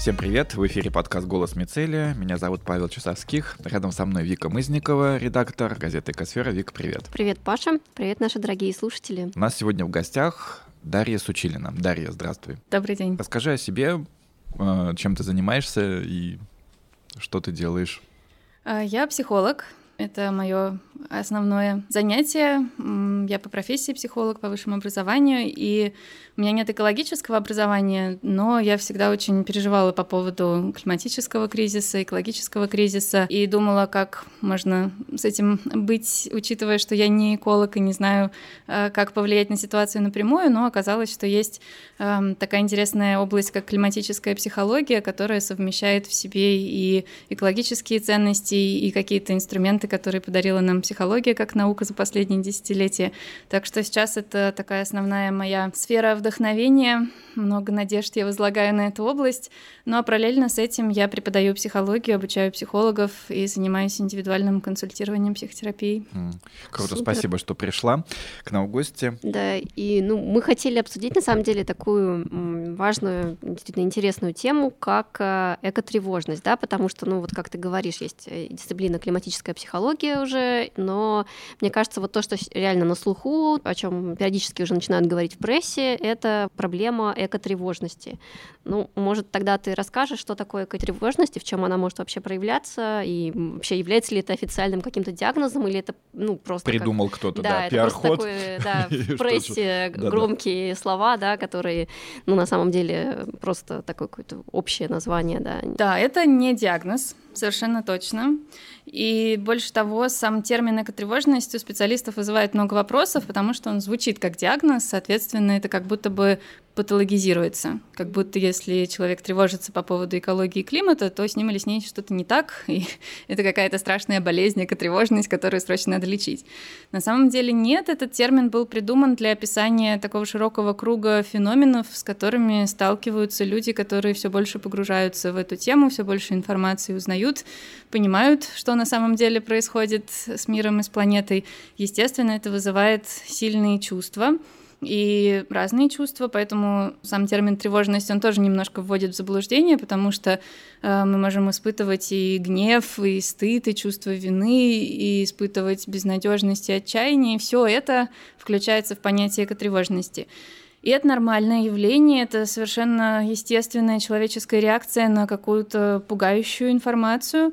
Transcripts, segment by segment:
Всем привет, в эфире подкаст «Голос Мицелия». Меня зовут Павел Часовских. Рядом со мной Вика Мызникова, редактор газеты «Экосфера». Вика, привет. Привет, Паша. Привет, наши дорогие слушатели. У нас сегодня в гостях Дарья Сучилина. Дарья, здравствуй. Добрый день. Расскажи о себе, э, чем ты занимаешься и что ты делаешь. А, я психолог, это мое основное занятие. Я по профессии психолог по высшему образованию, и у меня нет экологического образования, но я всегда очень переживала по поводу климатического кризиса, экологического кризиса, и думала, как можно с этим быть, учитывая, что я не эколог и не знаю, э, как повлиять на ситуацию напрямую, но оказалось, что есть эм, такая интересная область, как климатическая психология, которая совмещает в себе и экологические ценности, и какие-то инструменты, которые подарила нам психология как наука за последние десятилетия. Так что сейчас это такая основная моя сфера вдохновения. Много надежд я возлагаю на эту область. Ну а параллельно с этим я преподаю психологию, обучаю психологов и занимаюсь индивидуальным консультированием психотерапией. Mm. Круто, Супер. спасибо, что пришла к нам в гости. Да, и ну, мы хотели обсудить на самом деле такую важную, действительно интересную тему, как э, экотревожность, да, потому что, ну вот как ты говоришь, есть э, дисциплина климатическая психология уже, но мне кажется, вот то, что реально на слуху, о чем периодически уже начинают говорить в прессе, это проблема экотревожности. Ну, может, тогда ты расскажешь, что такое экотревожность и в чем она может вообще проявляться, и вообще является ли это официальным каким-то диагнозом, или это, ну, просто... Придумал как... кто-то, да, да пиар-ход. Да, в прессе громкие слова, да, которые, ну, на самом деле, просто такое какое-то общее название, да. Да, это не диагноз, совершенно точно. И больше того, сам термин экотревожность у специалистов вызывает много вопросов, потому что он звучит как диагноз, соответственно, это как будто бы патологизируется. Как будто если человек тревожится по поводу экологии и климата, то с ним или с ней что-то не так, и это какая-то страшная болезнь, экотревожность, которую срочно надо лечить. На самом деле нет, этот термин был придуман для описания такого широкого круга феноменов, с которыми сталкиваются люди, которые все больше погружаются в эту тему, все больше информации узнают, понимают, что на самом деле происходит с миром и с планетой. Естественно, это вызывает сильные чувства и разные чувства, поэтому сам термин тревожность, он тоже немножко вводит в заблуждение, потому что э, мы можем испытывать и гнев, и стыд, и чувство вины, и испытывать безнадежность и отчаяние, все это включается в понятие экотревожности. И это нормальное явление, это совершенно естественная человеческая реакция на какую-то пугающую информацию,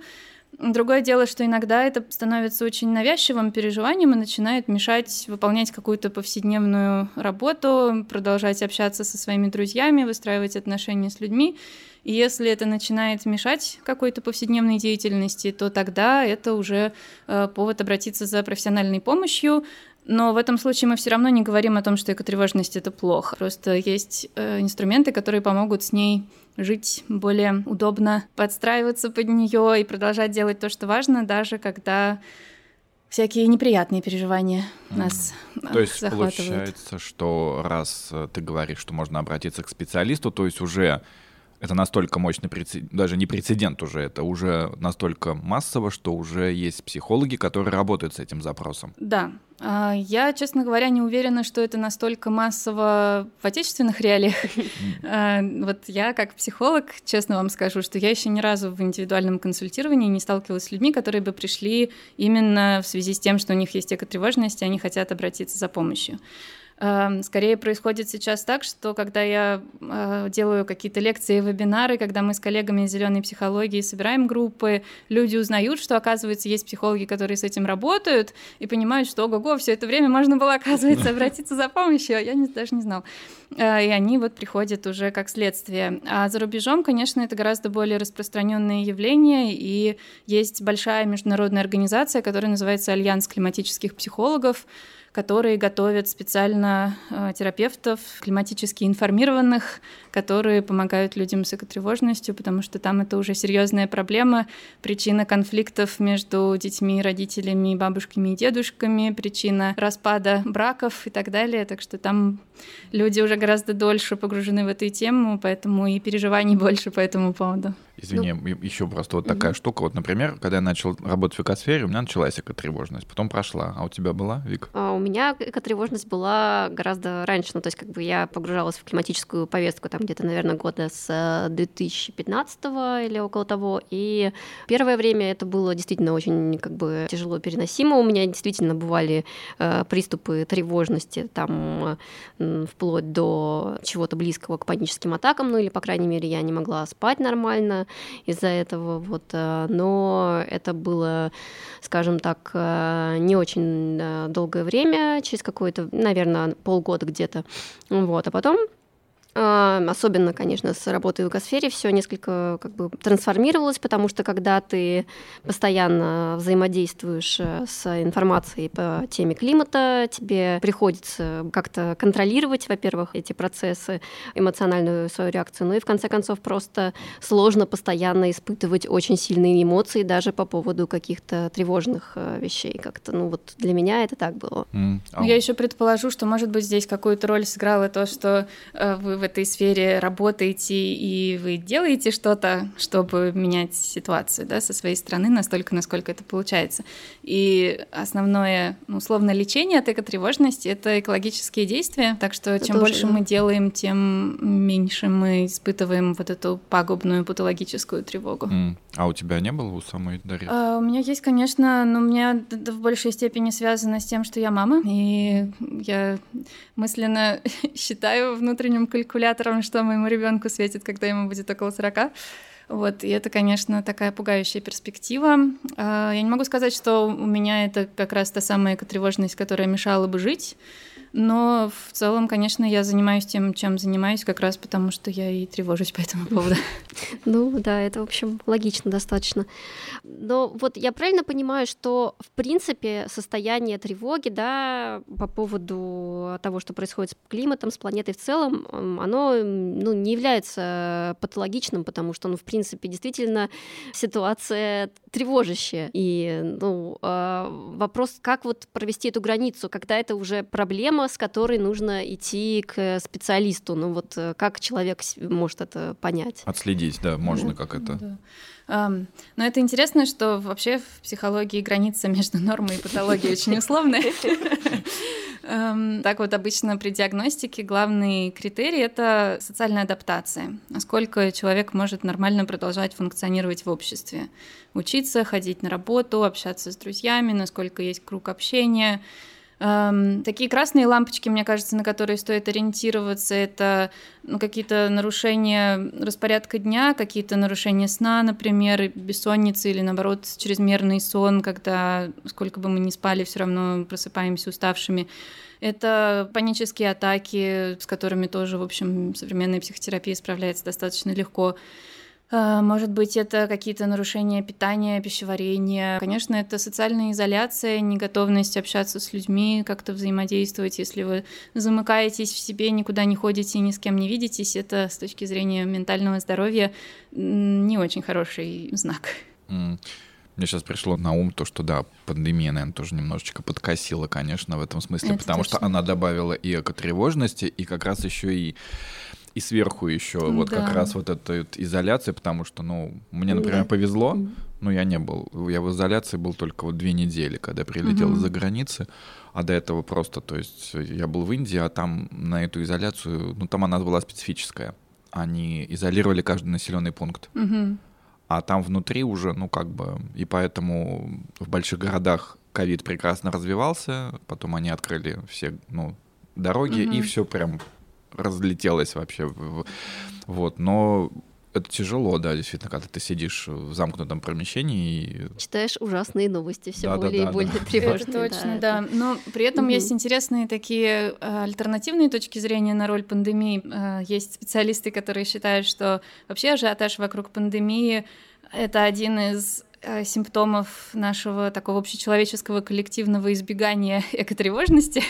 Другое дело, что иногда это становится очень навязчивым переживанием и начинает мешать выполнять какую-то повседневную работу, продолжать общаться со своими друзьями, выстраивать отношения с людьми. И если это начинает мешать какой-то повседневной деятельности, то тогда это уже э, повод обратиться за профессиональной помощью. Но в этом случае мы все равно не говорим о том, что экотревожность это плохо. Просто есть э, инструменты, которые помогут с ней жить более удобно, подстраиваться под нее и продолжать делать то, что важно, даже когда всякие неприятные переживания mm. нас То есть получается, что раз э, ты говоришь, что можно обратиться к специалисту, то есть уже это настолько мощный прецедент, даже не прецедент уже, это уже настолько массово, что уже есть психологи, которые работают с этим запросом. Да. А, я, честно говоря, не уверена, что это настолько массово в отечественных реалиях. А, вот я, как психолог, честно вам скажу, что я еще ни разу в индивидуальном консультировании не сталкивалась с людьми, которые бы пришли именно в связи с тем, что у них есть экотревожность, и они хотят обратиться за помощью. Эм, скорее происходит сейчас так, что когда я э, делаю какие-то лекции, вебинары, когда мы с коллегами из зеленой психологии собираем группы, люди узнают, что, оказывается, есть психологи, которые с этим работают, и понимают, что ого-го, все это время можно было, оказывается, обратиться за помощью, а я не, даже не знал. Э, и они вот приходят уже как следствие. А за рубежом, конечно, это гораздо более распространенное явление, и есть большая международная организация, которая называется Альянс климатических психологов, которые готовят специально э, терапевтов, климатически информированных, которые помогают людям с экотревожностью, потому что там это уже серьезная проблема, причина конфликтов между детьми, родителями, бабушками и дедушками, причина распада браков и так далее. Так что там люди уже гораздо дольше погружены в эту тему, поэтому и переживаний больше по этому поводу. Извини, ну, еще просто вот такая mm-hmm. штука. Вот, например, когда я начал работать в экосфере, у меня началась экотревожность, потом прошла. А у тебя была, Вик? А у меня экотревожность была гораздо раньше, ну, то есть как бы я погружалась в климатическую повестку там где-то, наверное, года с 2015 или около того, и первое время это было действительно очень как бы тяжело переносимо, у меня действительно бывали э, приступы тревожности, там, э, вплоть до чего-то близкого к паническим атакам, ну, или, по крайней мере, я не могла спать нормально из-за этого, вот, э, но это было, скажем так, э, не очень э, долгое время, через какое-то, наверное, полгода где-то, вот, а потом Особенно, конечно, с работой в экосфере все несколько как бы трансформировалось, потому что когда ты постоянно взаимодействуешь э, с информацией по теме климата, тебе приходится как-то контролировать, во-первых, эти процессы, эмоциональную свою реакцию, ну и в конце концов просто сложно постоянно испытывать очень сильные эмоции даже по поводу каких-то тревожных э, вещей. Как-то, ну вот для меня это так было. Mm. Oh. Я еще предположу, что, может быть, здесь какую-то роль сыграло то, что э, вы в этой сфере работаете и вы делаете что-то, чтобы менять ситуацию да, со своей стороны настолько, насколько это получается. И основное, ну, условно, лечение от экотревожности — это экологические действия, так что это чем больше да. мы делаем, тем меньше мы испытываем вот эту пагубную патологическую тревогу. Mm. А у тебя не было у самой Дарьи? А, у меня есть, конечно, но у меня в большей степени связано с тем, что я мама, и я мысленно считаю внутренним калькулятором, что моему ребенку светит, когда ему будет около 40. Вот, и это, конечно, такая пугающая перспектива. А, я не могу сказать, что у меня это как раз та самая тревожность, которая мешала бы жить. Но в целом, конечно, я занимаюсь тем, чем занимаюсь, как раз потому, что я и тревожусь по этому поводу. Ну да, это, в общем, логично достаточно. Но вот я правильно понимаю, что, в принципе, состояние тревоги, да, по поводу того, что происходит с климатом, с планетой в целом, оно ну, не является патологичным, потому что, ну, в принципе, действительно ситуация тревожащая. И, ну, а, вопрос, как вот провести эту границу, когда это уже проблема, проблема, с которой нужно идти к специалисту. Ну вот э, как человек может это понять? Отследить, да, можно как это. Да. Um, но это интересно, что вообще в психологии граница между нормой и патологией очень условная. Так вот, обычно при диагностике главный критерий — это социальная адаптация. Насколько человек может нормально продолжать функционировать в обществе. Учиться, ходить на работу, общаться с друзьями, насколько есть круг общения — Эм, такие красные лампочки, мне кажется, на которые стоит ориентироваться, это ну, какие-то нарушения распорядка дня, какие-то нарушения сна, например, бессонницы или, наоборот, чрезмерный сон, когда сколько бы мы ни спали, все равно просыпаемся уставшими. Это панические атаки, с которыми тоже, в общем, современная психотерапия справляется достаточно легко. А, может быть, это какие-то нарушения питания, пищеварения. Конечно, это социальная изоляция, неготовность общаться с людьми, как-то взаимодействовать. Если вы замыкаетесь в себе, никуда не ходите, ни с кем не видитесь, это с точки зрения ментального здоровья не очень хороший знак. Mm. Мне сейчас пришло на ум то, что да, пандемия, наверное, тоже немножечко подкосила, конечно, в этом смысле, это потому точно. что она добавила и экотревожности, и как раз еще и и сверху еще вот да. как раз вот эта вот изоляция, потому что, ну, мне, например, да. повезло, но я не был, я в изоляции был только вот две недели, когда прилетел угу. из-за границы, а до этого просто, то есть я был в Индии, а там на эту изоляцию, ну, там она была специфическая, они изолировали каждый населенный пункт. Угу. А там внутри уже, ну, как бы, и поэтому в больших городах ковид прекрасно развивался, потом они открыли все, ну, дороги, угу. и все прям разлетелось вообще. Вот, но это тяжело, да, действительно, когда ты сидишь в замкнутом помещении и... Читаешь ужасные новости, все да, более да, и более да. тревожные. Это точно, да. да. Но при этом угу. есть интересные такие э, альтернативные точки зрения на роль пандемии. Э, есть специалисты, которые считают, что вообще ажиотаж вокруг пандемии это один из симптомов нашего такого общечеловеческого коллективного избегания экотревожности.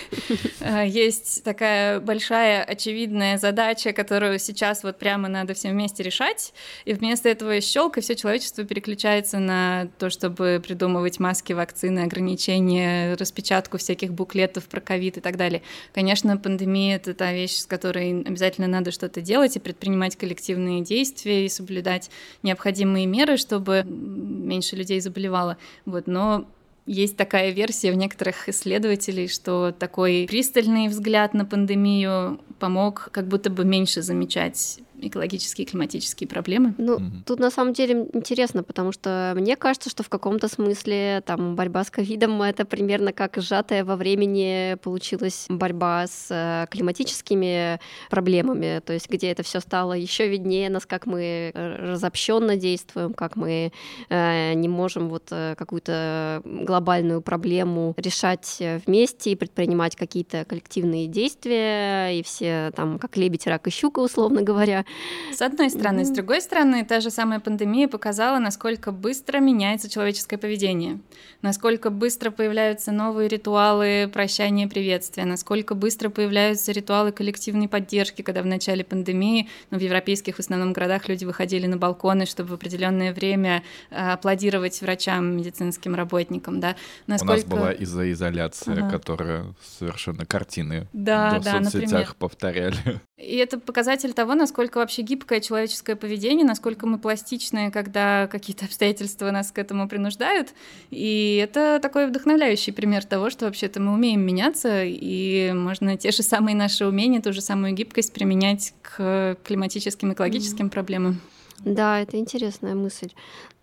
Э, есть такая большая очевидная задача, которую сейчас вот прямо надо всем вместе решать, и вместо этого щелк, и все человечество переключается на то, чтобы придумывать маски, вакцины, ограничения, распечатку всяких буклетов про ковид и так далее. Конечно, пандемия — это та вещь, с которой обязательно надо что-то делать и предпринимать коллективные действия и соблюдать необходимые меры, чтобы меньше людей заболевало. Вот, но Есть такая версия у некоторых исследователей, что такой пристальный взгляд на пандемию помог как будто бы меньше замечать экологические и климатические проблемы. Ну, угу. тут на самом деле интересно, потому что мне кажется, что в каком-то смысле там борьба с ковидом это примерно как сжатая во времени получилась борьба с э, климатическими проблемами, то есть где это все стало еще виднее нас, как мы э, разобщенно действуем, как мы э, не можем вот э, какую-то глобальную проблему решать вместе и предпринимать какие-то коллективные действия, и все там как лебедь, рак и щука, условно говоря, с одной стороны. С другой стороны, та же самая пандемия показала, насколько быстро меняется человеческое поведение, насколько быстро появляются новые ритуалы прощания, приветствия, насколько быстро появляются ритуалы коллективной поддержки, когда в начале пандемии, ну, в европейских в основном городах люди выходили на балконы, чтобы в определенное время э, аплодировать врачам, медицинским работникам, да. Насколько... У нас была изоляция, ага. которая совершенно картины да, в да, соцсетях например. повторяли. И это показатель того, насколько вообще гибкое человеческое поведение, насколько мы пластичны, когда какие-то обстоятельства нас к этому принуждают. И это такой вдохновляющий пример того, что вообще-то мы умеем меняться, и можно те же самые наши умения, ту же самую гибкость применять к климатическим, экологическим mm. проблемам. Да, это интересная мысль.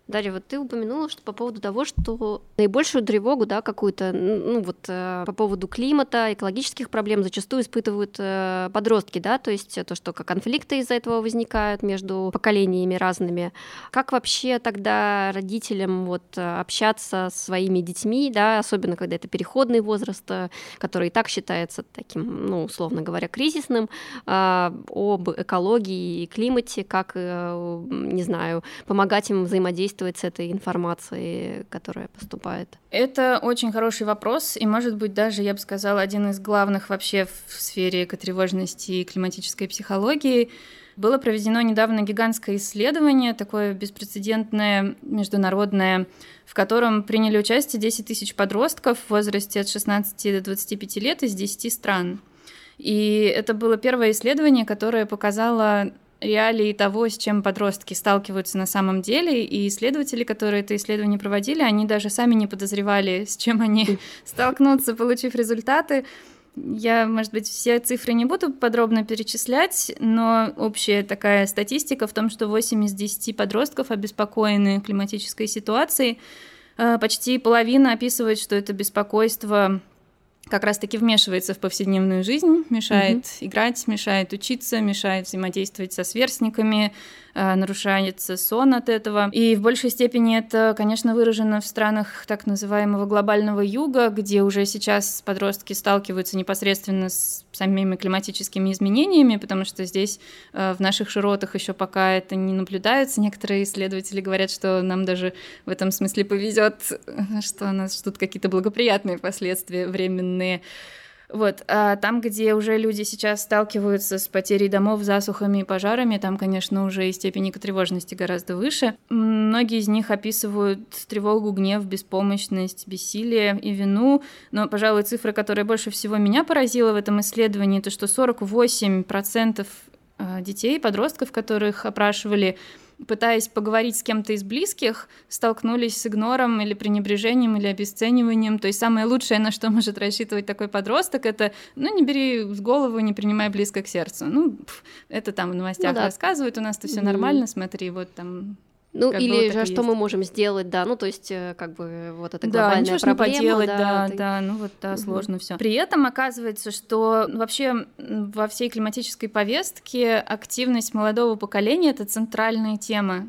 Дарья, вот ты упомянула, что по поводу того, что наибольшую тревогу, да, какую-то, ну вот э, по поводу климата, экологических проблем зачастую испытывают э, подростки, да, то есть то, что конфликты из-за этого возникают между поколениями разными. Как вообще тогда родителям вот общаться с своими детьми, да, особенно когда это переходный возраст, э, который и так считается таким, ну, условно говоря, кризисным, об экологии и климате, как, не знаю, помогать им взаимодействовать взаимодействовать с этой информацией, которая поступает? Это очень хороший вопрос, и, может быть, даже, я бы сказала, один из главных вообще в сфере экотревожности и климатической психологии. Было проведено недавно гигантское исследование, такое беспрецедентное, международное, в котором приняли участие 10 тысяч подростков в возрасте от 16 до 25 лет из 10 стран. И это было первое исследование, которое показало реалии того, с чем подростки сталкиваются на самом деле, и исследователи, которые это исследование проводили, они даже сами не подозревали, с чем они столкнутся, получив результаты. Я, может быть, все цифры не буду подробно перечислять, но общая такая статистика в том, что 8 из 10 подростков обеспокоены климатической ситуацией. Э, почти половина описывает, что это беспокойство как раз-таки вмешивается в повседневную жизнь, мешает mm-hmm. играть, мешает учиться, мешает взаимодействовать со сверстниками, Э, нарушается сон от этого. И в большей степени это, конечно, выражено в странах так называемого глобального юга, где уже сейчас подростки сталкиваются непосредственно с самими климатическими изменениями, потому что здесь э, в наших широтах еще пока это не наблюдается. Некоторые исследователи говорят, что нам даже в этом смысле повезет, что нас ждут какие-то благоприятные последствия временные. Вот, а там, где уже люди сейчас сталкиваются с потерей домов, засухами и пожарами, там, конечно, уже и степень тревожности гораздо выше. Многие из них описывают тревогу, гнев, беспомощность, бессилие и вину, но, пожалуй, цифра, которая больше всего меня поразила в этом исследовании, то, что 48% а, детей, подростков, которых опрашивали, пытаясь поговорить с кем-то из близких, столкнулись с игнором или пренебрежением или обесцениванием. То есть самое лучшее, на что может рассчитывать такой подросток, это, ну, не бери в голову, не принимай близко к сердцу. Ну, это там в новостях ну, да. рассказывают, у нас-то все mm-hmm. нормально, смотри, вот там ну, как или же, что есть. мы можем сделать, да, ну, то есть, э, как бы, вот это глобальная да, ничего проблема. Не поделать, да, да, ты... да, ну, вот, да, угу. сложно все. При этом оказывается, что вообще во всей климатической повестке активность молодого поколения — это центральная тема.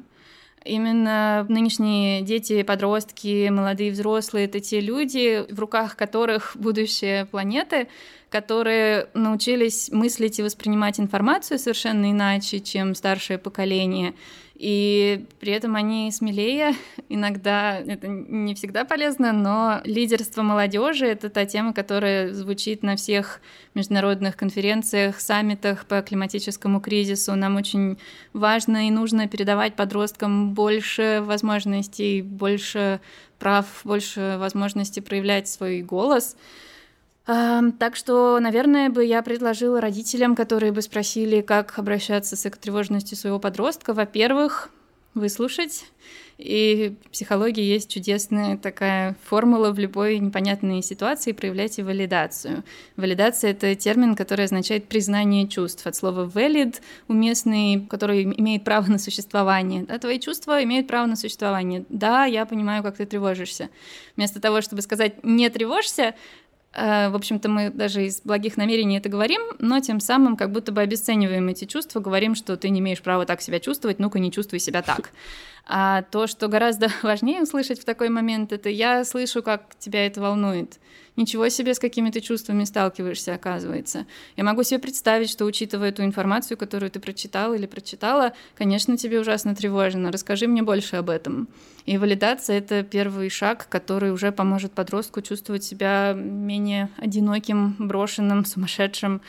Именно нынешние дети, подростки, молодые взрослые — это те люди, в руках которых будущее планеты, которые научились мыслить и воспринимать информацию совершенно иначе, чем старшее поколение — и при этом они смелее. Иногда это не всегда полезно, но лидерство молодежи это та тема, которая звучит на всех международных конференциях, саммитах по климатическому кризису. Нам очень важно и нужно передавать подросткам больше возможностей, больше прав, больше возможностей проявлять свой голос. Так что, наверное, бы я предложила родителям, которые бы спросили, как обращаться с экотревожностью своего подростка, во-первых, выслушать. И в психологии есть чудесная такая формула в любой непонятной ситуации проявлять и валидацию. Валидация — это термин, который означает признание чувств. От слова valid — уместный, который имеет право на существование. Да, твои чувства имеют право на существование. Да, я понимаю, как ты тревожишься. Вместо того, чтобы сказать «не тревожься», в общем-то, мы даже из благих намерений это говорим, но тем самым как будто бы обесцениваем эти чувства, говорим, что ты не имеешь права так себя чувствовать, ну-ка не чувствуй себя так. А то, что гораздо важнее услышать в такой момент, это я слышу, как тебя это волнует. Ничего себе, с какими ты чувствами сталкиваешься, оказывается. Я могу себе представить, что, учитывая ту информацию, которую ты прочитал или прочитала, конечно, тебе ужасно тревожно. Расскажи мне больше об этом. И валидация — это первый шаг, который уже поможет подростку чувствовать себя менее одиноким, брошенным, сумасшедшим,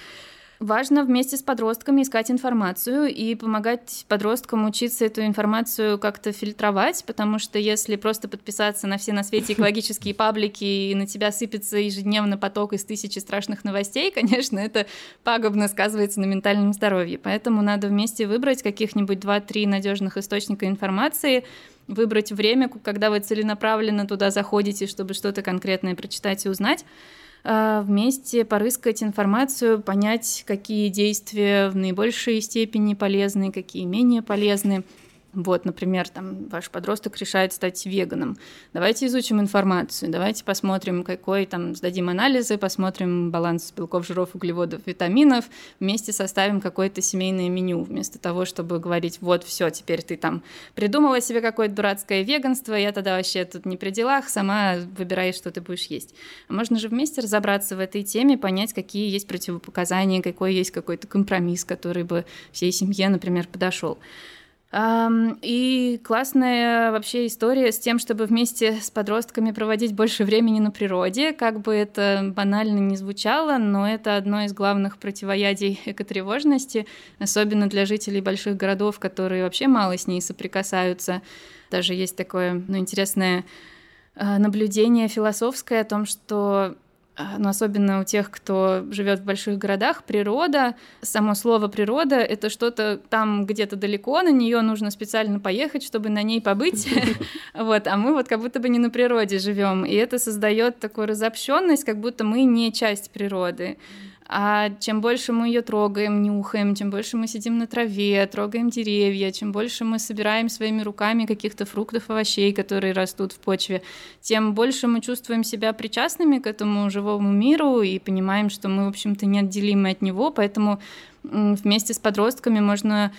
Важно вместе с подростками искать информацию и помогать подросткам учиться эту информацию как-то фильтровать, потому что если просто подписаться на все на свете экологические паблики и на тебя сыпется ежедневно поток из тысячи страшных новостей, конечно, это пагубно сказывается на ментальном здоровье. Поэтому надо вместе выбрать каких-нибудь два-три надежных источника информации, выбрать время, когда вы целенаправленно туда заходите, чтобы что-то конкретное прочитать и узнать, вместе порыскать информацию, понять, какие действия в наибольшей степени полезны, какие менее полезны. Вот, например, там ваш подросток решает стать веганом. Давайте изучим информацию, давайте посмотрим, какой там, сдадим анализы, посмотрим баланс белков, жиров, углеводов, витаминов, вместе составим какое-то семейное меню, вместо того, чтобы говорить, вот, все, теперь ты там придумала себе какое-то дурацкое веганство, я тогда вообще тут не при делах, сама выбираешь, что ты будешь есть. А можно же вместе разобраться в этой теме, понять, какие есть противопоказания, какой есть какой-то компромисс, который бы всей семье, например, подошел. И классная вообще история с тем, чтобы вместе с подростками проводить больше времени на природе. Как бы это банально не звучало, но это одно из главных противоядий экотревожности, особенно для жителей больших городов, которые вообще мало с ней соприкасаются. Даже есть такое ну, интересное а, наблюдение философское о том, что но особенно у тех, кто живет в больших городах, природа, само слово природа — это что-то там где-то далеко, на нее нужно специально поехать, чтобы на ней побыть, вот, а мы вот как будто бы не на природе живем, и это создает такую разобщенность, как будто мы не часть природы. А чем больше мы ее трогаем, нюхаем, чем больше мы сидим на траве, трогаем деревья, чем больше мы собираем своими руками каких-то фруктов, овощей, которые растут в почве, тем больше мы чувствуем себя причастными к этому живому миру и понимаем, что мы, в общем-то, неотделимы от него, поэтому вместе с подростками можно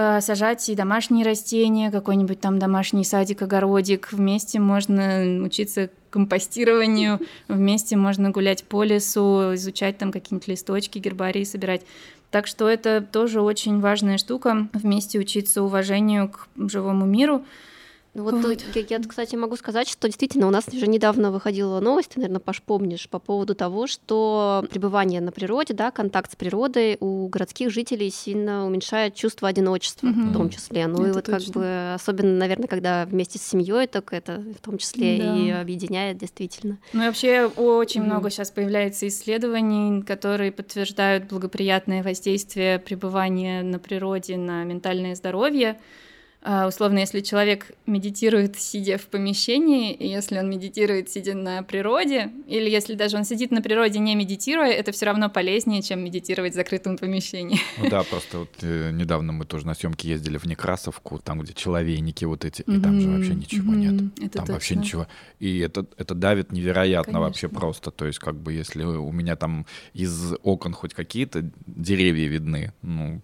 Э, сажать и домашние растения, какой-нибудь там домашний садик, огородик. Вместе можно учиться компостированию, вместе можно гулять по лесу, изучать там какие-нибудь листочки, гербарии собирать. Так что это тоже очень важная штука, вместе учиться уважению к живому миру. Ну вот, вот. Я, я, кстати, могу сказать, что действительно у нас уже недавно выходила новость, ты, наверное, Паш, помнишь, по поводу того, что пребывание на природе, да, контакт с природой у городских жителей сильно уменьшает чувство одиночества, mm-hmm. в том числе. Ну это и вот точно. как бы, особенно, наверное, когда вместе с семьей, так это в том числе да. и объединяет действительно. Ну и вообще очень mm-hmm. много сейчас появляется исследований, которые подтверждают благоприятное воздействие пребывания на природе на ментальное здоровье. А, условно, если человек медитирует, сидя в помещении, и если он медитирует, сидя на природе, или если даже он сидит на природе, не медитируя, это все равно полезнее, чем медитировать в закрытом помещении. Ну да, просто вот э, недавно мы тоже на съемке ездили в Некрасовку, там, где человейники вот эти, и там же вообще ничего нет. Это там точно. вообще ничего. И это, это давит невероятно Конечно. вообще просто. То есть, как бы, если у меня там из окон хоть какие-то деревья видны, ну,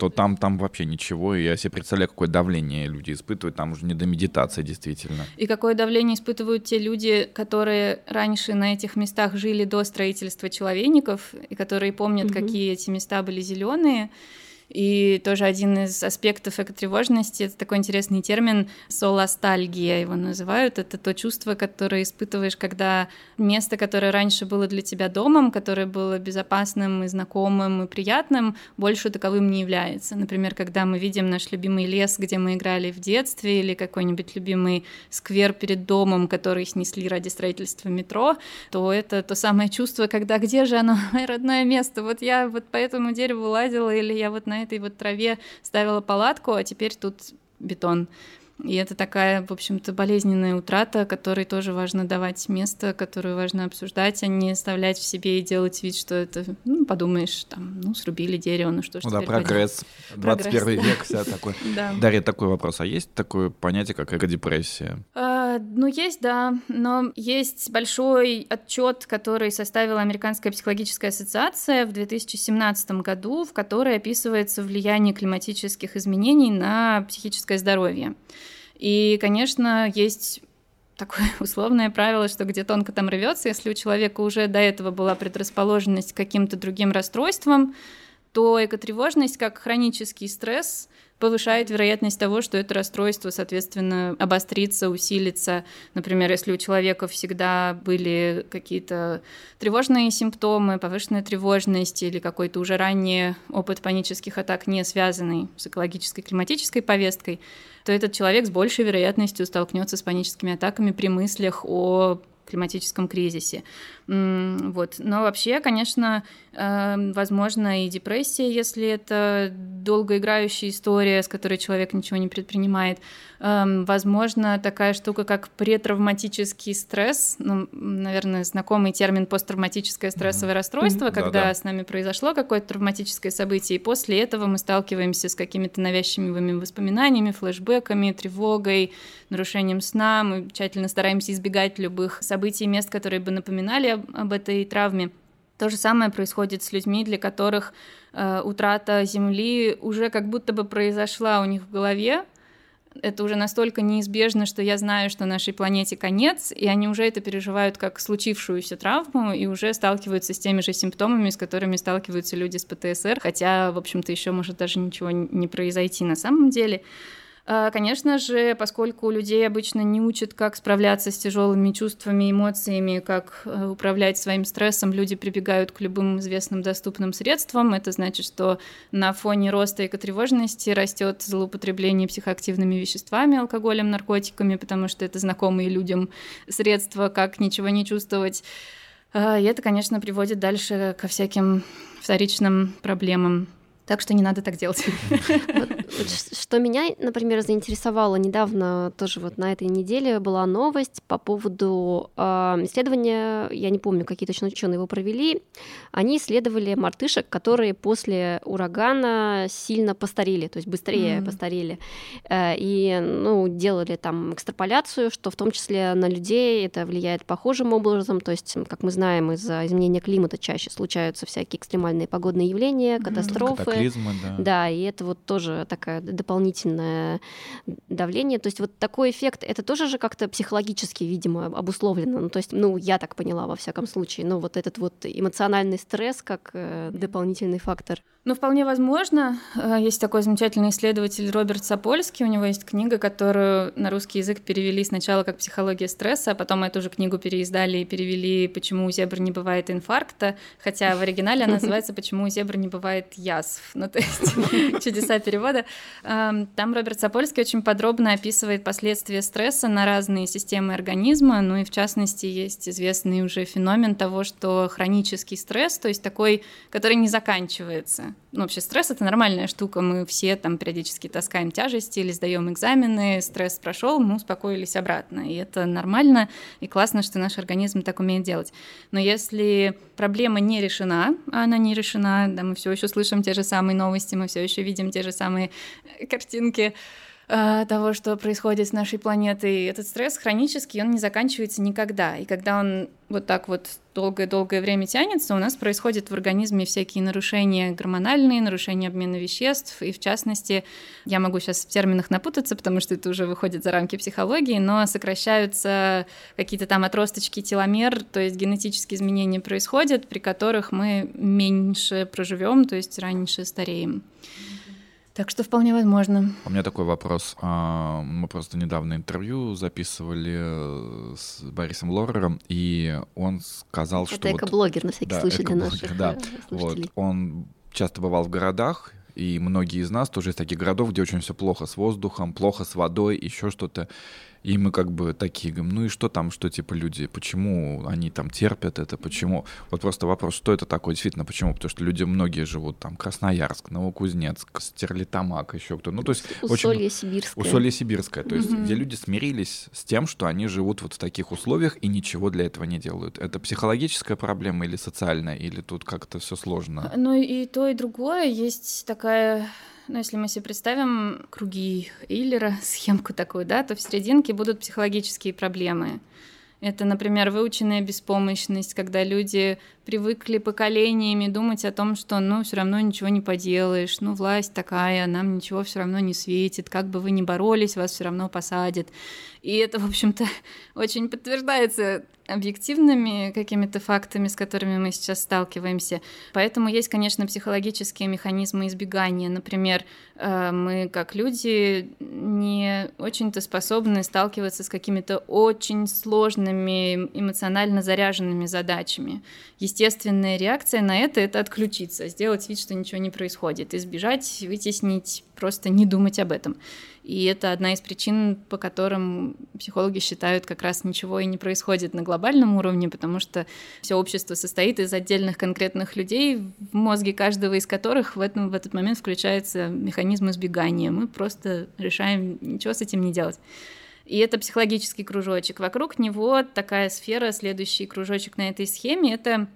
то там, там вообще ничего. И я себе представляю, какое давление люди испытывают. Там уже не до медитации, действительно. И какое давление испытывают те люди, которые раньше на этих местах жили до строительства человейников, и которые помнят, угу. какие эти места были зеленые. И тоже один из аспектов экотревожности — это такой интересный термин солостальгия его называют. Это то чувство, которое испытываешь, когда место, которое раньше было для тебя домом, которое было безопасным и знакомым и приятным, больше таковым не является. Например, когда мы видим наш любимый лес, где мы играли в детстве, или какой-нибудь любимый сквер перед домом, который снесли ради строительства метро, то это то самое чувство, когда где же оно, мое родное место? Вот я вот по этому дереву лазила, или я вот на этой вот траве ставила палатку, а теперь тут бетон. И это такая, в общем-то, болезненная утрата, которой тоже важно давать место, которую важно обсуждать, а не оставлять в себе и делать вид, что это, ну, подумаешь, там, ну, срубили дерево, ну что ж Ну да, прогресс, 21 прогресс. век, вся такой. Да. Дарья, такой вопрос, а есть такое понятие, как экодепрессия? А, ну, есть, да, но есть большой отчет, который составила Американская психологическая ассоциация в 2017 году, в которой описывается влияние климатических изменений на психическое здоровье. И, конечно, есть такое условное правило, что где тонко там рвется, если у человека уже до этого была предрасположенность к каким-то другим расстройствам, то экотревожность как хронический стресс повышает вероятность того, что это расстройство, соответственно, обострится, усилится. Например, если у человека всегда были какие-то тревожные симптомы, повышенная тревожность или какой-то уже ранний опыт панических атак, не связанный с экологической климатической повесткой, то этот человек с большей вероятностью столкнется с паническими атаками при мыслях о климатическом кризисе. Вот. Но вообще, конечно, эм, возможно и депрессия, если это долгоиграющая история, с которой человек ничего не предпринимает. Эм, возможно, такая штука, как претравматический стресс, ну, наверное, знакомый термин посттравматическое стрессовое расстройство, mm-hmm. когда Да-да. с нами произошло какое-то травматическое событие, и после этого мы сталкиваемся с какими-то навязчивыми воспоминаниями, флешбеками, тревогой, нарушением сна. Мы тщательно стараемся избегать любых событий и мест, которые бы напоминали об этой травме. То же самое происходит с людьми, для которых э, утрата Земли уже как будто бы произошла у них в голове. Это уже настолько неизбежно, что я знаю, что нашей планете конец, и они уже это переживают как случившуюся травму и уже сталкиваются с теми же симптомами, с которыми сталкиваются люди с ПТСР, хотя, в общем-то, еще может даже ничего не произойти на самом деле. А, конечно же, поскольку людей обычно не учат, как справляться с тяжелыми чувствами, эмоциями, как э, управлять своим стрессом, люди прибегают к любым известным доступным средствам. Это значит, что на фоне роста экотревожности растет злоупотребление психоактивными веществами, алкоголем, наркотиками, потому что это знакомые людям средства, как ничего не чувствовать. А, и это, конечно, приводит дальше ко всяким вторичным проблемам так что не надо так делать. что меня, например, заинтересовало недавно, тоже вот на этой неделе была новость по поводу а, исследования, я не помню, какие точно ученые его провели, они исследовали мартышек, которые после урагана сильно постарели, то есть быстрее постарели, э, и ну, делали там экстраполяцию, что в том числе на людей это влияет похожим образом, то есть, как мы знаем, из-за изменения климата чаще случаются всякие экстремальные погодные явления, катастрофы, катаклизмы, да. Да, и это вот тоже такое дополнительное давление. То есть вот такой эффект, это тоже же как-то психологически, видимо, обусловлено. Ну, то есть, ну, я так поняла во всяком случае. Ну, вот этот вот эмоциональный стресс как э, дополнительный фактор. Ну, вполне возможно. Э, есть такой замечательный исследователь Роберт Сапольский. У него есть книга, которую на русский язык перевели сначала как «Психология стресса», а потом эту же книгу переиздали и перевели «Почему у зебр не бывает инфаркта», хотя в оригинале она называется «Почему у зебр не бывает язв». Ну, то есть чудеса перевода. Эм, там Роберт Сапольский очень подробно описывает последствия стресса на разные системы организма. Ну и в частности есть известный уже феномен того, что хронический стресс, то есть такой, который не заканчивается, ну, вообще стресс это нормальная штука, мы все там периодически таскаем тяжести или сдаем экзамены, стресс прошел, мы успокоились обратно, и это нормально, и классно, что наш организм так умеет делать. Но если проблема не решена, а она не решена, да, мы все еще слышим те же самые новости, мы все еще видим те же самые картинки, Э, того, что происходит с нашей планетой. Этот стресс хронический, он не заканчивается никогда. И когда он вот так вот долгое-долгое время тянется, у нас происходят в организме всякие нарушения гормональные, нарушения обмена веществ. И в частности, я могу сейчас в терминах напутаться, потому что это уже выходит за рамки психологии, но сокращаются какие-то там отросточки теломер, то есть генетические изменения происходят, при которых мы меньше проживем, то есть раньше стареем. Так что вполне возможно. У меня такой вопрос. А, мы просто недавно интервью записывали э, с Борисом Лорером, и он сказал, Это что... Это экоблогер, вот... на всякий да, случай для наших да. Вот. Он часто бывал в городах, И многие из нас тоже из таких городов, где очень все плохо с воздухом, плохо с водой, еще что-то. И мы как бы такие говорим, ну и что там, что типа люди, почему они там терпят это, почему? Вот просто вопрос, что это такое, действительно, почему? Потому что люди многие живут там, Красноярск, Новокузнецк, Стерлитамак, еще кто. Ну, то есть... Усолье очень... Сибирское. Усолье Сибирское, то есть где люди смирились с тем, что они живут вот в таких условиях и ничего для этого не делают. Это психологическая проблема или социальная, или тут как-то все сложно? Ну и то, и другое. Есть такая ну, если мы себе представим круги Эйлера, схемку такую, да, то в серединке будут психологические проблемы. Это, например, выученная беспомощность, когда люди привыкли поколениями думать о том, что ну все равно ничего не поделаешь, ну власть такая, нам ничего все равно не светит, как бы вы ни боролись, вас все равно посадят. И это, в общем-то, очень подтверждается объективными какими-то фактами, с которыми мы сейчас сталкиваемся. Поэтому есть, конечно, психологические механизмы избегания. Например, э, мы как люди не очень-то способны сталкиваться с какими-то очень сложными, эмоционально заряженными задачами. Естественная реакция на это — это отключиться, сделать вид, что ничего не происходит, избежать, вытеснить, просто не думать об этом. И это одна из причин, по которым психологи считают, как раз ничего и не происходит на глобальном уровне, потому что все общество состоит из отдельных конкретных людей, в мозге каждого из которых в, этом, в этот момент включается механизм избегания. Мы просто решаем ничего с этим не делать. И это психологический кружочек. Вокруг него такая сфера, следующий кружочек на этой схеме — это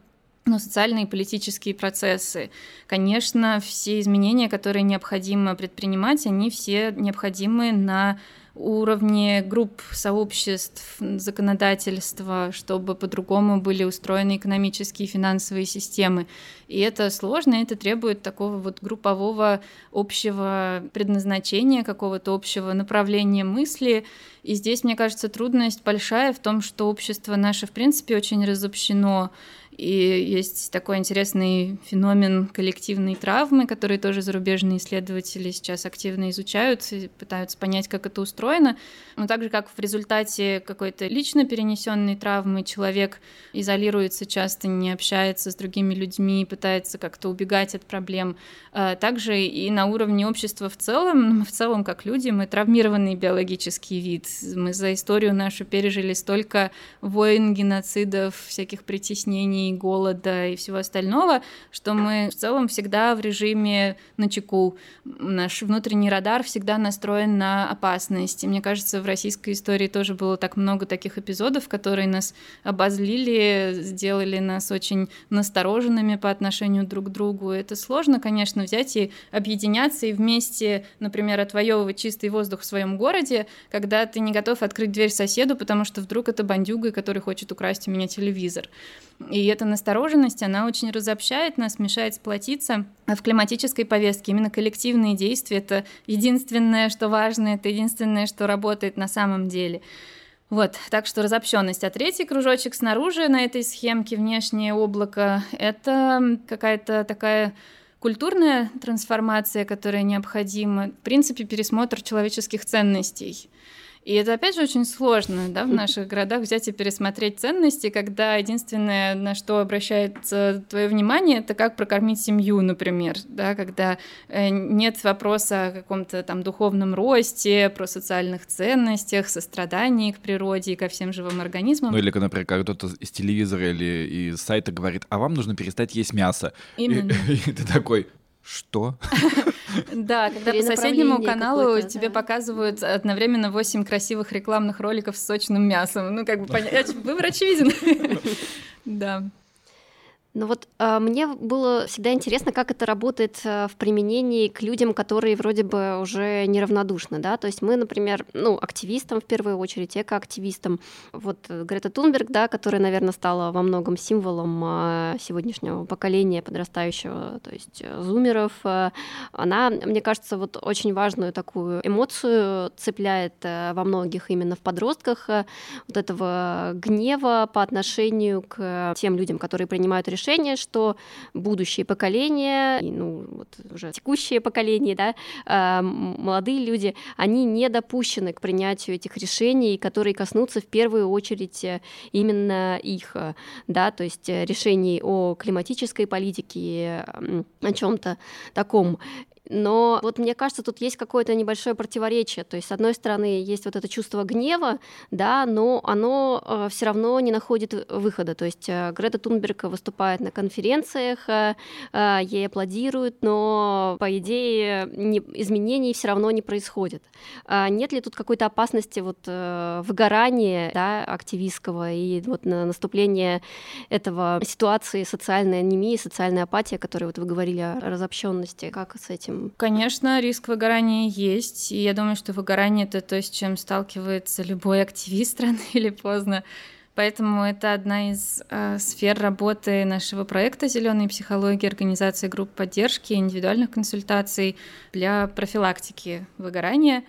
но социальные и политические процессы. Конечно, все изменения, которые необходимо предпринимать, они все необходимы на уровне групп, сообществ, законодательства, чтобы по-другому были устроены экономические и финансовые системы. И это сложно, это требует такого вот группового общего предназначения, какого-то общего направления мысли. И здесь, мне кажется, трудность большая в том, что общество наше, в принципе, очень разобщено. И есть такой интересный феномен коллективной травмы, который тоже зарубежные исследователи сейчас активно изучают и пытаются понять, как это устроено. Но так же, как в результате какой-то лично перенесенной травмы человек изолируется часто, не общается с другими людьми, пытается как-то убегать от проблем, а также и на уровне общества в целом, в целом как люди, мы травмированный биологический вид. Мы за историю нашу пережили столько войн, геноцидов, всяких притеснений, голода и всего остального, что мы в целом всегда в режиме на чеку. Наш внутренний радар всегда настроен на опасность. И мне кажется, в российской истории тоже было так много таких эпизодов, которые нас обозлили, сделали нас очень настороженными по отношению друг к другу. Это сложно, конечно, взять и объединяться и вместе, например, отвоевывать чистый воздух в своем городе, когда ты не готов открыть дверь соседу, потому что вдруг это бандюга, который хочет украсть у меня телевизор. И эта настороженность, она очень разобщает нас, мешает сплотиться. В климатической повестке именно коллективные действия — это единственное, что важно, это единственное, что работает на самом деле. Вот, так что разобщенность. А третий кружочек снаружи на этой схемке, внешнее облако, это какая-то такая культурная трансформация, которая необходима, в принципе, пересмотр человеческих ценностей. И это, опять же, очень сложно, да, в наших городах взять и пересмотреть ценности, когда единственное, на что обращается твое внимание, это как прокормить семью, например, да, когда э, нет вопроса о каком-то там духовном росте, про социальных ценностях, сострадании к природе и ко всем живым организмам. Ну или, например, когда кто-то из телевизора или из сайта говорит, а вам нужно перестать есть мясо. Именно. И, и ты такой, что? Да, когда по соседнему каналу тебе показывают одновременно 8 красивых рекламных роликов с сочным мясом. Ну, как бы понятно, выбор очевиден. Да. Ну вот э, мне было всегда интересно, как это работает э, в применении к людям, которые вроде бы уже неравнодушны, да, то есть мы, например, ну, активистам в первую очередь, эко-активистам, вот Грета Тунберг, да, которая, наверное, стала во многом символом э, сегодняшнего поколения подрастающего, то есть э, зумеров, э, она, мне кажется, вот очень важную такую эмоцию цепляет э, во многих именно в подростках, э, вот этого гнева по отношению к тем людям, которые принимают решения решение, что будущее поколение, ну, вот уже текущее поколение, да, э, молодые люди, они не допущены к принятию этих решений, которые коснутся в первую очередь э, именно их, э, да, то есть решений о климатической политике, о чем-то таком. Но вот мне кажется, тут есть какое-то небольшое противоречие. То есть, с одной стороны, есть вот это чувство гнева, да, но оно э, все равно не находит выхода. То есть э, Грета Тунберг выступает на конференциях, э, э, ей аплодируют, но по идее не, изменений все равно не происходит. А нет ли тут какой-то опасности вот э, выгорания да, активистского и вот на наступление этого ситуации социальной анемии, социальной апатии, о которой вот вы говорили о разобщенности? Как с этим? Конечно, риск выгорания есть, и я думаю, что выгорание — это то, с чем сталкивается любой активист рано или поздно. Поэтому это одна из э, сфер работы нашего проекта «Зеленые психологии», организации групп поддержки индивидуальных консультаций для профилактики выгорания.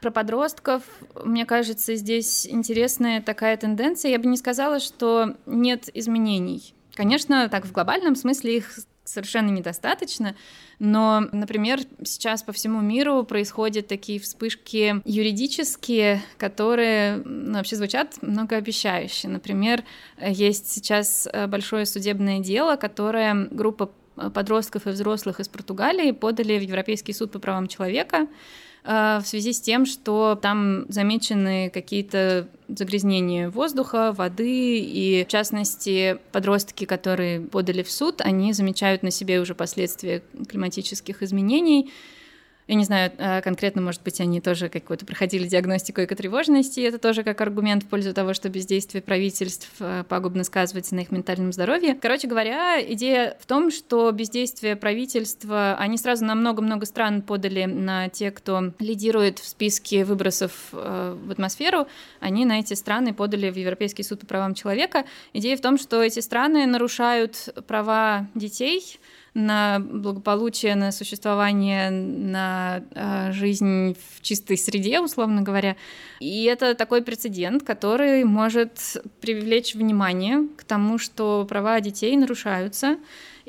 Про подростков, мне кажется, здесь интересная такая тенденция. Я бы не сказала, что нет изменений. Конечно, так в глобальном смысле их совершенно недостаточно, но, например, сейчас по всему миру происходят такие вспышки юридические, которые ну, вообще звучат многообещающе. Например, есть сейчас э, большое судебное дело, которое группа подростков и взрослых из Португалии подали в Европейский суд по правам человека Э, в связи с тем, что там замечены какие-то загрязнения воздуха, воды, и в частности подростки, которые подали в суд, они замечают на себе уже последствия климатических изменений, я не знаю, а, конкретно, может быть, они тоже какую-то проходили диагностику экотревожности, и это тоже как аргумент в пользу того, что бездействие правительств а, пагубно сказывается на их ментальном здоровье. Короче говоря, идея в том, что бездействие правительства, они сразу на много-много стран подали на те, кто лидирует в списке выбросов а, в атмосферу, они на эти страны подали в Европейский суд по правам человека. Идея в том, что эти страны нарушают права детей, на благополучие, на существование, на э, жизнь в чистой среде, условно говоря. И это такой прецедент, который может привлечь внимание к тому, что права детей нарушаются,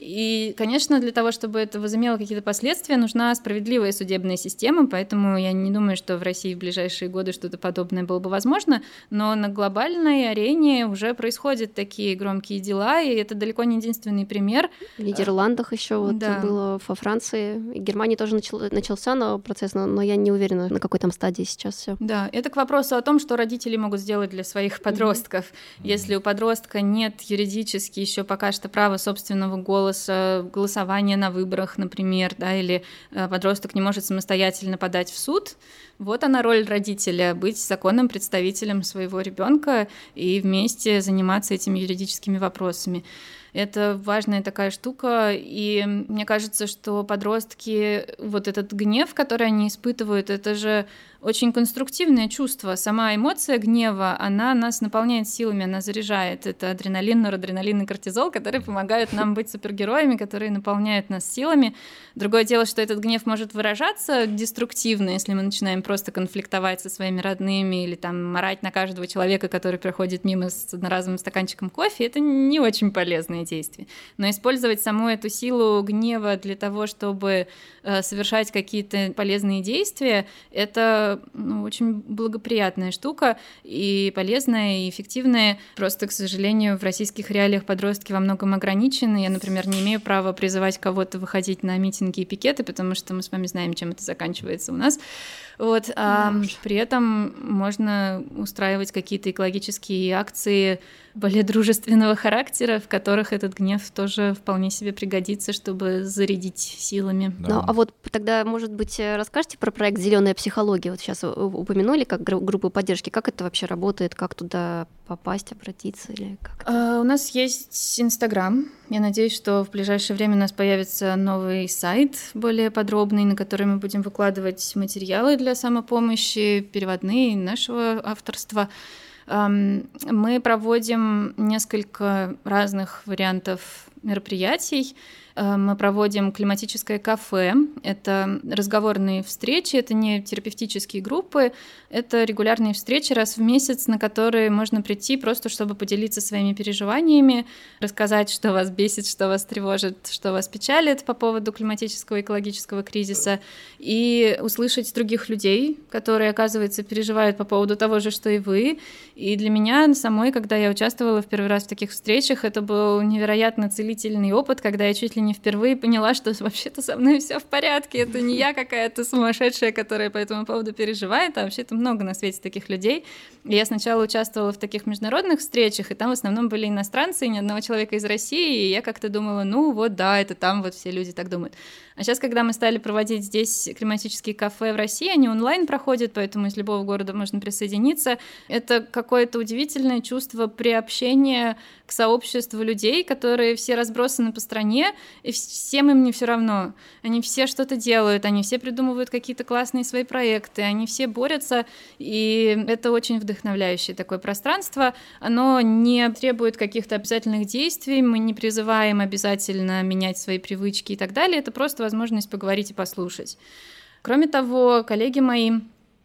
и, конечно, для того, чтобы это возымело какие-то последствия, нужна справедливая судебная система, поэтому я не думаю, что в России в ближайшие годы что-то подобное было бы возможно, но на глобальной арене уже происходят такие громкие дела, и это далеко не единственный пример. В Нидерландах еще вот да. было во Франции, и Германии тоже начал, начался но процесс, но, но я не уверена, на какой там стадии сейчас все. Да, это к вопросу о том, что родители могут сделать для своих подростков. Mm-hmm. Если у подростка нет юридически еще пока что права собственного голоса, голоса, голосования на выборах, например, да, или э, подросток не может самостоятельно подать в суд, вот она роль родителя быть законным представителем своего ребенка и вместе заниматься этими юридическими вопросами. Это важная такая штука, и мне кажется, что подростки, вот этот гнев, который они испытывают, это же очень конструктивное чувство. Сама эмоция гнева, она нас наполняет силами, она заряжает. Это адреналин, норадреналин и кортизол, которые помогают нам быть супергероями, которые наполняют нас силами. Другое дело, что этот гнев может выражаться деструктивно, если мы начинаем просто конфликтовать со своими родными или там морать на каждого человека, который проходит мимо с одноразовым стаканчиком кофе. Это не очень полезное действие. Но использовать саму эту силу гнева для того, чтобы э, совершать какие-то полезные действия, это ну, очень благоприятная штука и полезная, и эффективная. Просто, к сожалению, в российских реалиях подростки во многом ограничены. Я, например, не имею права призывать кого-то выходить на митинги и пикеты, потому что мы с вами знаем, чем это заканчивается у нас. Вот, а да при этом можно устраивать какие-то экологические акции более дружественного характера, в которых этот гнев тоже вполне себе пригодится, чтобы зарядить силами. Да. Ну, а вот тогда, может быть, расскажите про проект Зеленая психология. Вот сейчас упомянули как группу поддержки. Как это вообще работает? Как туда попасть, обратиться или как? А, у нас есть Инстаграм. Я надеюсь, что в ближайшее время у нас появится новый сайт более подробный, на который мы будем выкладывать материалы для самопомощи, переводные нашего авторства. Мы проводим несколько разных вариантов мероприятий. Э, мы проводим климатическое кафе. Это разговорные встречи, это не терапевтические группы, это регулярные встречи раз в месяц, на которые можно прийти просто, чтобы поделиться своими переживаниями, рассказать, что вас бесит, что вас тревожит, что вас печалит по поводу климатического и экологического кризиса, и услышать других людей, которые, оказывается, переживают по поводу того же, что и вы. И для меня самой, когда я участвовала в первый раз в таких встречах, это был невероятно целительный опыт, когда я чуть ли не впервые поняла, что вообще-то со мной все в порядке, это не я какая-то сумасшедшая, которая по этому поводу переживает, а вообще-то много на свете таких людей. И я сначала участвовала в таких международных встречах, и там в основном были иностранцы, и ни одного человека из России, и я как-то думала, ну вот да, это там вот все люди так думают. А сейчас, когда мы стали проводить здесь климатические кафе в России, они онлайн проходят, поэтому из любого города можно присоединиться. Это какое-то удивительное чувство приобщения к сообществу людей, которые все разбросаны по стране, и всем им не все равно. Они все что-то делают, они все придумывают какие-то классные свои проекты, они все борются, и это очень вдохновляющее такое пространство. Оно не требует каких-то обязательных действий, мы не призываем обязательно менять свои привычки и так далее. Это просто возможность поговорить и послушать. Кроме того, коллеги мои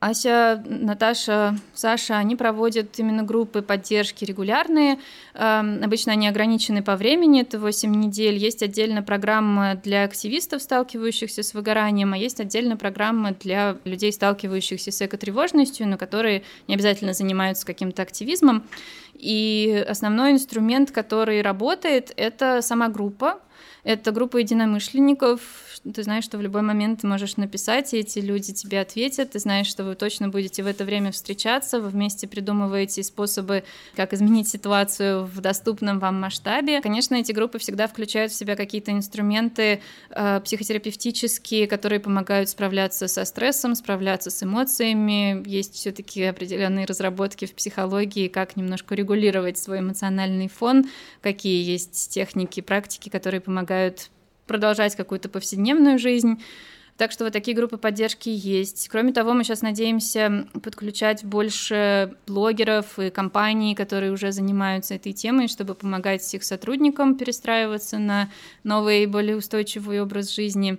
Ася, Наташа, Саша, они проводят именно группы поддержки регулярные. Эм, обычно они ограничены по времени, это 8 недель. Есть отдельная программа для активистов, сталкивающихся с выгоранием, а есть отдельная программа для людей, сталкивающихся с экотревожностью, но которые не обязательно занимаются каким-то активизмом. И основной инструмент, который работает, это сама группа, это группа единомышленников. Ты знаешь, что в любой момент ты можешь написать, и эти люди тебе ответят. Ты знаешь, что вы точно будете в это время встречаться. Вы вместе придумываете способы, как изменить ситуацию в доступном вам масштабе. Конечно, эти группы всегда включают в себя какие-то инструменты э, психотерапевтические, которые помогают справляться со стрессом, справляться с эмоциями. Есть все-таки определенные разработки в психологии, как немножко регулировать свой эмоциональный фон, какие есть техники, практики, которые помогают продолжать какую-то повседневную жизнь. Так что вот такие группы поддержки есть. Кроме того, мы сейчас надеемся подключать больше блогеров и компаний, которые уже занимаются этой темой, чтобы помогать их сотрудникам перестраиваться на новый, более устойчивый образ жизни.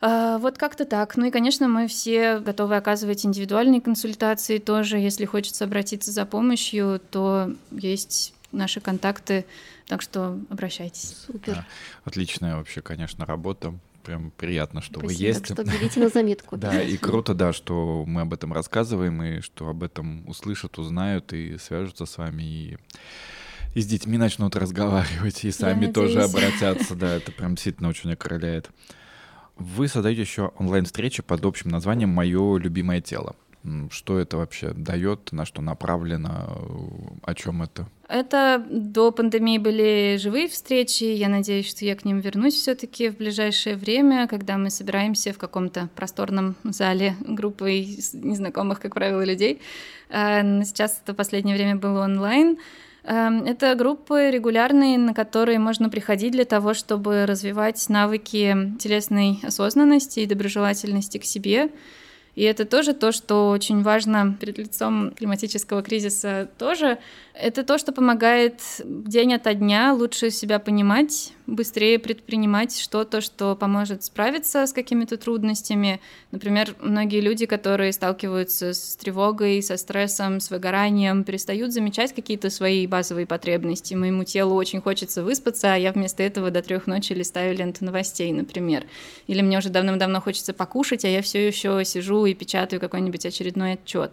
А, вот как-то так. Ну и, конечно, мы все готовы оказывать индивидуальные консультации тоже. Если хочется обратиться за помощью, то есть наши контакты так что обращайтесь. Супер. Да. Отличная вообще, конечно, работа. Прям приятно, что Спасибо. вы есть. Так что берите на заметку. Да, и круто, да, что мы об этом рассказываем, и что об этом услышат, узнают и свяжутся с вами, и, и с детьми начнут разговаривать, и сами тоже обратятся. Да, это прям действительно очень окрыляет. Вы создаете еще онлайн-встречи под общим названием «Мое любимое тело». Что это вообще дает, на что направлено, о чем это? Это до пандемии были живые встречи. Я надеюсь, что я к ним вернусь все-таки в ближайшее время, когда мы собираемся в каком-то просторном зале группой незнакомых, как правило, людей. А, сейчас это последнее время было онлайн. Эм, это группы регулярные, на которые можно приходить для того, чтобы развивать навыки телесной осознанности и доброжелательности к себе. И это тоже то, что очень важно перед лицом климатического кризиса тоже. Это то, что помогает день ото дня лучше себя понимать, быстрее предпринимать что-то, что поможет справиться с какими-то трудностями. Например, многие люди, которые сталкиваются с тревогой, со стрессом, с выгоранием, перестают замечать какие-то свои базовые потребности. Моему телу очень хочется выспаться, а я вместо этого до трех ночи листаю ленту новостей, например. Или мне уже давным-давно хочется покушать, а я все еще сижу и печатаю какой-нибудь очередной отчет.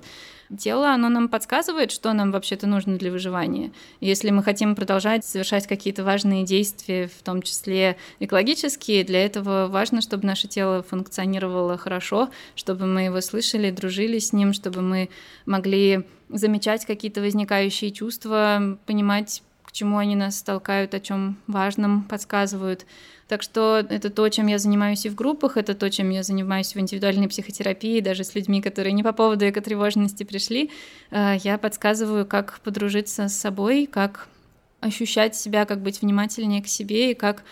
Тело, оно нам подсказывает, что нам вообще-то нужно для выживания. Если мы хотим продолжать совершать какие-то важные действия, в том числе экологические, для этого важно, чтобы наше тело функционировало хорошо, чтобы мы его слышали, дружили с ним, чтобы мы могли замечать какие-то возникающие чувства, понимать, к чему они нас толкают, о чем важном подсказывают. Так что это то, чем я занимаюсь и в группах, это то, чем я занимаюсь в индивидуальной психотерапии, даже с людьми, которые не по поводу экотревожности пришли. Э, я подсказываю, как подружиться с собой, как ощущать себя, как быть внимательнее к себе и как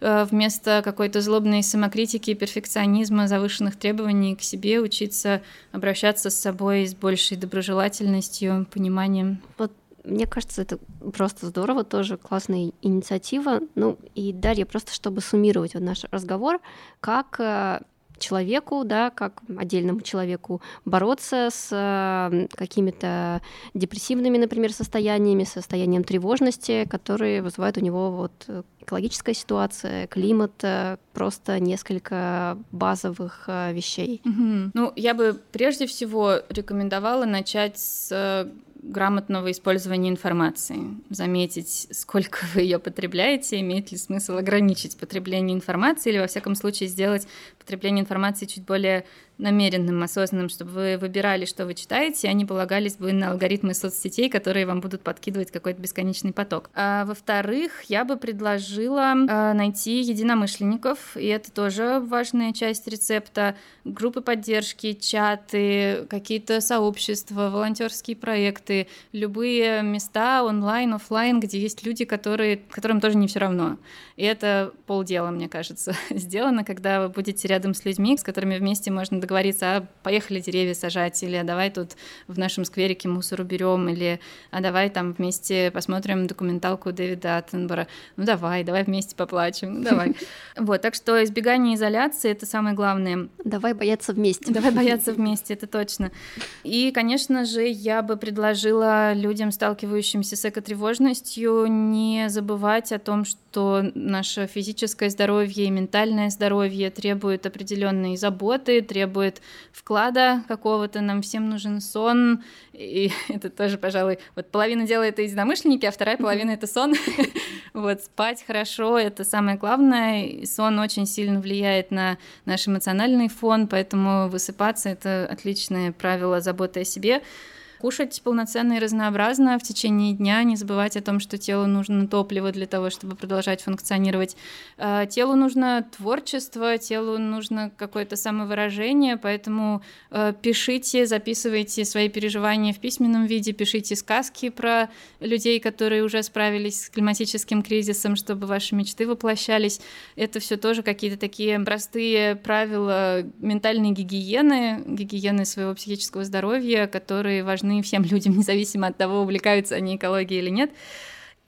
э, вместо какой-то злобной самокритики, перфекционизма, завышенных требований к себе учиться обращаться с собой с большей доброжелательностью, пониманием. Вот мне кажется, это просто здорово, тоже классная инициатива. Ну и Дарья, просто чтобы суммировать вот наш разговор, как э, человеку, да, как отдельному человеку бороться с э, какими-то депрессивными, например, состояниями, состоянием тревожности, которые вызывают у него вот экологическая ситуация, климат, э, просто несколько базовых вещей. Угу. Ну, я бы прежде всего рекомендовала начать с грамотного использования информации. Заметить, сколько вы ее потребляете, имеет ли смысл ограничить потребление информации или, во всяком случае, сделать потребление информации чуть более намеренным, осознанным, чтобы вы выбирали, что вы читаете, а не полагались бы на алгоритмы соцсетей, которые вам будут подкидывать какой-то бесконечный поток. А, во-вторых, я бы предложила а, найти единомышленников, и это тоже важная часть рецепта. Группы поддержки, чаты, какие-то сообщества, волонтерские проекты, любые места онлайн, офлайн, где есть люди, которые, которым тоже не все равно. И это полдела, мне кажется, сделано, когда вы будете рядом с людьми, с которыми вместе можно договориться, а поехали деревья сажать, или а давай тут в нашем скверике мусор уберем, или а давай там вместе посмотрим документалку Дэвида Аттенбора. Ну давай, давай вместе поплачем, ну давай. Вот, так что избегание изоляции — это самое главное. Давай бояться вместе. Давай бояться вместе, это точно. И, конечно же, я бы предложила людям, сталкивающимся с экотревожностью, не забывать о том, что наше физическое здоровье и ментальное здоровье требуют определенной заботы, требует вклада какого-то, нам всем нужен сон, и это тоже, пожалуй, вот половина дела это единомышленники, а вторая половина это сон. Вот спать хорошо, это самое главное, сон очень сильно влияет на наш эмоциональный фон, поэтому высыпаться это отличное правило заботы о себе кушать полноценно и разнообразно в течение дня, не забывать о том, что телу нужно топливо для того, чтобы продолжать функционировать. А, телу нужно творчество, телу нужно какое-то самовыражение, поэтому а, пишите, записывайте свои переживания в письменном виде, пишите сказки про людей, которые уже справились с климатическим кризисом, чтобы ваши мечты воплощались. Это все тоже какие-то такие простые правила ментальной гигиены, гигиены своего психического здоровья, которые важны нужны всем людям, независимо от того, увлекаются они экологией или нет.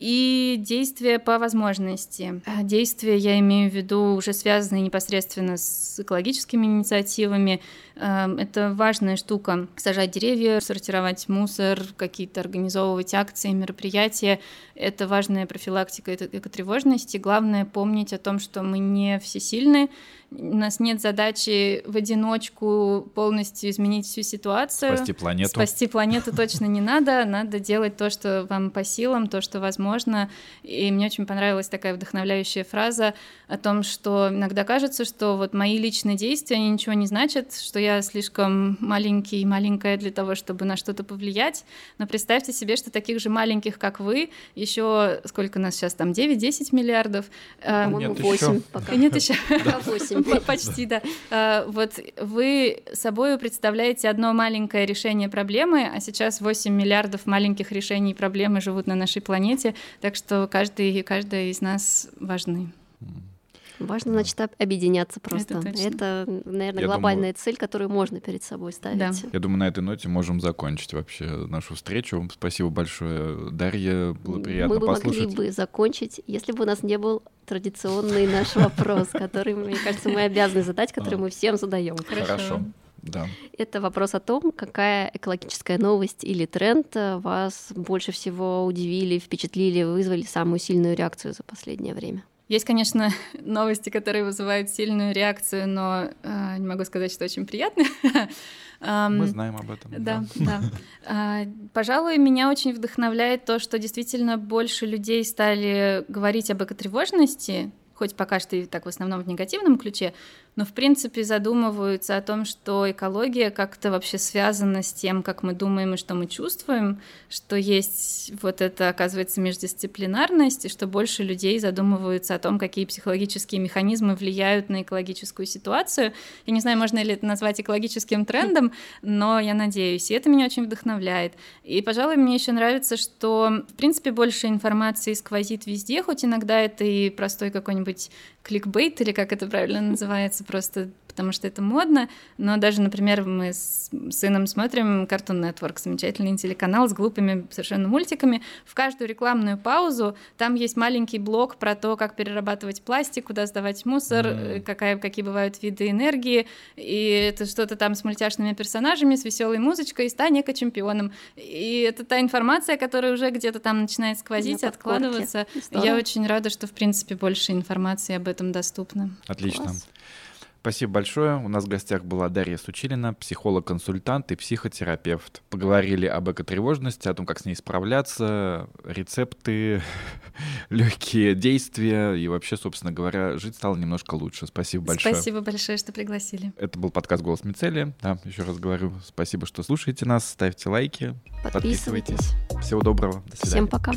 И действия по возможности. А, действия, я имею в виду, уже связанные непосредственно с экологическими инициативами. А, это важная штука. Сажать деревья, сортировать мусор, какие-то организовывать акции, мероприятия. Это важная профилактика экотревожности. Главное помнить о том, что мы не всесильны, у нас нет задачи в одиночку полностью изменить всю ситуацию. Спасти планету. Спасти планету точно не надо. Надо делать то, что вам по силам, то, что возможно. И мне очень понравилась такая вдохновляющая фраза о том, что иногда кажется, что вот мои личные действия, они ничего не значат, что я слишком маленький и маленькая для того, чтобы на что-то повлиять. Но представьте себе, что таких же маленьких, как вы, еще сколько нас сейчас там, 9-10 миллиардов? По-моему, 8 пока. Нет еще. 8. Почти, да. А, вот вы собой представляете одно маленькое решение проблемы, а сейчас 8 миллиардов маленьких решений проблемы живут на нашей планете, так что каждый и каждая из нас важны. Важно, значит, объединяться просто. Это, это наверное, Я глобальная думаю... цель, которую можно перед собой ставить. Да. Я думаю, на этой ноте можем закончить вообще нашу встречу. Спасибо большое, Дарья. Было приятно Мы бы послушать. могли бы закончить, если бы у нас не был традиционный наш вопрос, который, мне кажется, мы обязаны задать, который мы всем задаем. Хорошо. Да. Это вопрос о том, какая экологическая новость или тренд вас больше всего удивили, впечатлили, вызвали самую сильную реакцию за последнее время. Есть, конечно, новости, которые вызывают сильную реакцию, но э, не могу сказать, что очень приятно. Мы знаем об этом. Да, да. да. Пожалуй, меня очень вдохновляет то, что действительно больше людей стали говорить об экотревожности, хоть пока что и так в основном в негативном ключе, но в принципе задумываются о том, что экология как-то вообще связана с тем, как мы думаем и что мы чувствуем, что есть вот это, оказывается, междисциплинарность, и что больше людей задумываются о том, какие психологические механизмы влияют на экологическую ситуацию. Я не знаю, можно ли это назвать экологическим трендом, но я надеюсь, и это меня очень вдохновляет. И, пожалуй, мне еще нравится, что, в принципе, больше информации сквозит везде, хоть иногда это и простой какой-нибудь кликбейт, или как это правильно называется, просто потому что это модно, но даже, например, мы с сыном смотрим Cartoon Network, замечательный телеканал с глупыми совершенно мультиками. В каждую рекламную паузу там есть маленький блок про то, как перерабатывать пластик, куда сдавать мусор, mm. какая, какие бывают виды энергии, и это что-то там с мультяшными персонажами, с веселой музычкой, и стань эко-чемпионом. И это та информация, которая уже где-то там начинает сквозить, откладываться. Я очень рада, что, в принципе, больше информации об этом доступно. Отлично. Класс. Спасибо большое. У нас в гостях была Дарья Сучилина, психолог-консультант и психотерапевт. Поговорили об экотревожности, о том, как с ней справляться, рецепты, легкие действия и вообще, собственно говоря, жить стало немножко лучше. Спасибо большое. Спасибо большое, что пригласили. Это был подкаст «Голос Мицелия». Да, еще раз говорю, спасибо, что слушаете нас, ставьте лайки, подписывайтесь. подписывайтесь. Всего доброго. До свидания. Всем пока.